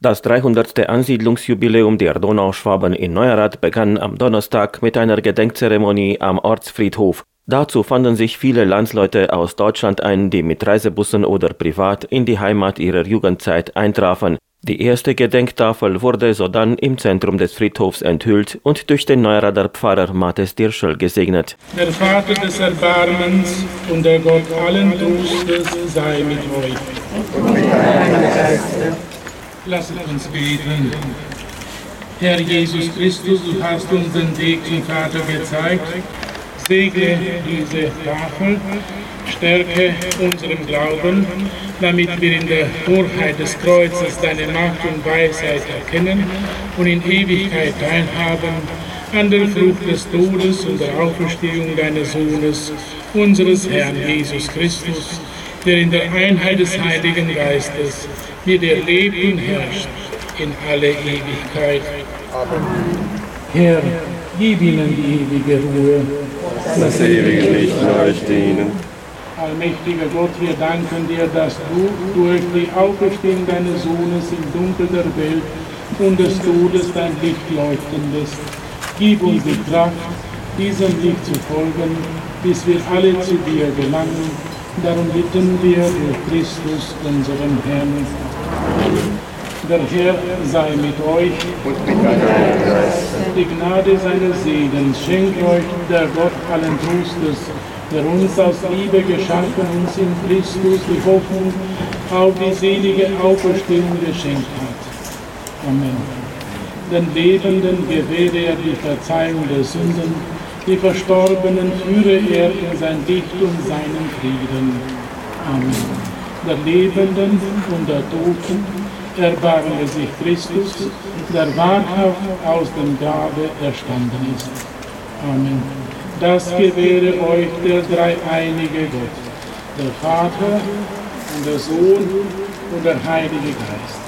Das 300. Ansiedlungsjubiläum der Donauschwaben in Neuerath begann am Donnerstag mit einer Gedenkzeremonie am Ortsfriedhof. Dazu fanden sich viele Landsleute aus Deutschland ein, die mit Reisebussen oder privat in die Heimat ihrer Jugendzeit eintrafen. Die erste Gedenktafel wurde sodann im Zentrum des Friedhofs enthüllt und durch den Neurader Pfarrer Matthes Dirschel gesegnet. Der Vater des Erbarmens und der Gott allen Trostes sei mit euch. Und mit Lasset uns beten. Herr Jesus Christus, du hast uns den Weg zum Vater gezeigt. Segne diese Tafel, stärke unseren Glauben, damit wir in der Torheit des Kreuzes deine Macht und Weisheit erkennen und in Ewigkeit teilhaben an der Frucht des Todes und der Auferstehung deines Sohnes, unseres Herrn Jesus Christus, der in der Einheit des Heiligen Geistes mit dir lebt und herrscht in alle Ewigkeit. Amen. Herr, gib ihnen die ewige Ruhe. Das ewige Licht leuchte ihnen. Allmächtiger Gott, wir danken dir, dass du durch die Auferstehung deines Sohnes im Dunkel der Welt und des Todes dein Licht leuchten lässt. Gib uns die Kraft, diesem Licht zu folgen, bis wir alle zu dir gelangen. Darum bitten wir durch Christus, unseren Herrn. Der Herr sei mit euch und mit deinem Geist. Die Gnade seines Segens schenkt euch der Gott allen Trostes, der uns aus Liebe geschaffen uns in Christus die Hoffnung auf die selige Auferstehung geschenkt hat. Amen. Den Lebenden gewähre er die Verzeihung der Sünden, die Verstorbenen führe er in sein Licht und seinen Frieden. Amen der Lebenden und der Toten, erbarme sich Christus, der wahrhaft aus dem Grabe erstanden ist. Amen. Das gewähre euch der dreieinige Gott, der Vater und der Sohn und der Heilige Geist.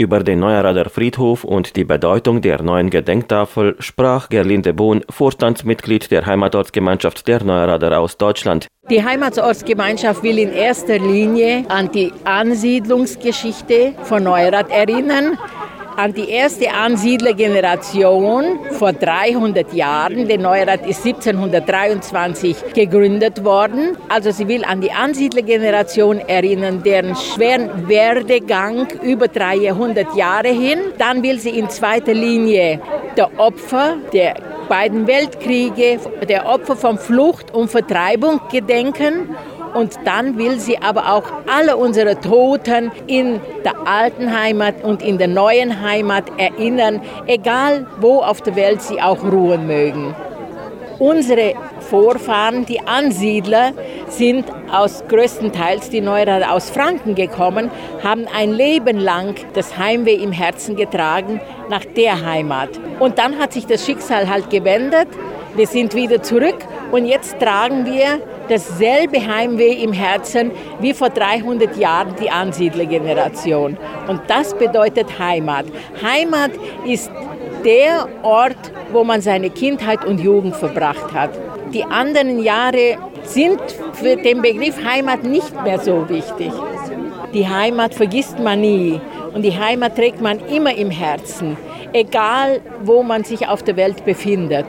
Über den Neuerader Friedhof und die Bedeutung der neuen Gedenktafel sprach Gerlinde Bohn, Vorstandsmitglied der Heimatortsgemeinschaft der Neuerader aus Deutschland. Die Heimatortsgemeinschaft will in erster Linie an die Ansiedlungsgeschichte von Neurath erinnern, an die erste Ansiedlergeneration vor 300 Jahren. Der Neurath ist 1723 gegründet worden. Also sie will an die Ansiedlergeneration erinnern, deren schweren Werdegang über 300 Jahre hin. Dann will sie in zweiter Linie der Opfer der beiden Weltkriege, der Opfer von Flucht und Vertreibung gedenken und dann will sie aber auch alle unsere Toten in der alten Heimat und in der neuen Heimat erinnern, egal wo auf der Welt sie auch ruhen mögen. Unsere Vorfahren, die Ansiedler, sind aus größtenteils die Neurader aus Franken gekommen, haben ein Leben lang das Heimweh im Herzen getragen nach der Heimat. Und dann hat sich das Schicksal halt gewendet. Wir sind wieder zurück und jetzt tragen wir dasselbe Heimweh im Herzen wie vor 300 Jahren die Ansiedlergeneration. Und das bedeutet Heimat. Heimat ist der Ort, wo man seine Kindheit und Jugend verbracht hat. Die anderen Jahre sind für den Begriff Heimat nicht mehr so wichtig. Die Heimat vergisst man nie und die Heimat trägt man immer im Herzen, egal wo man sich auf der Welt befindet.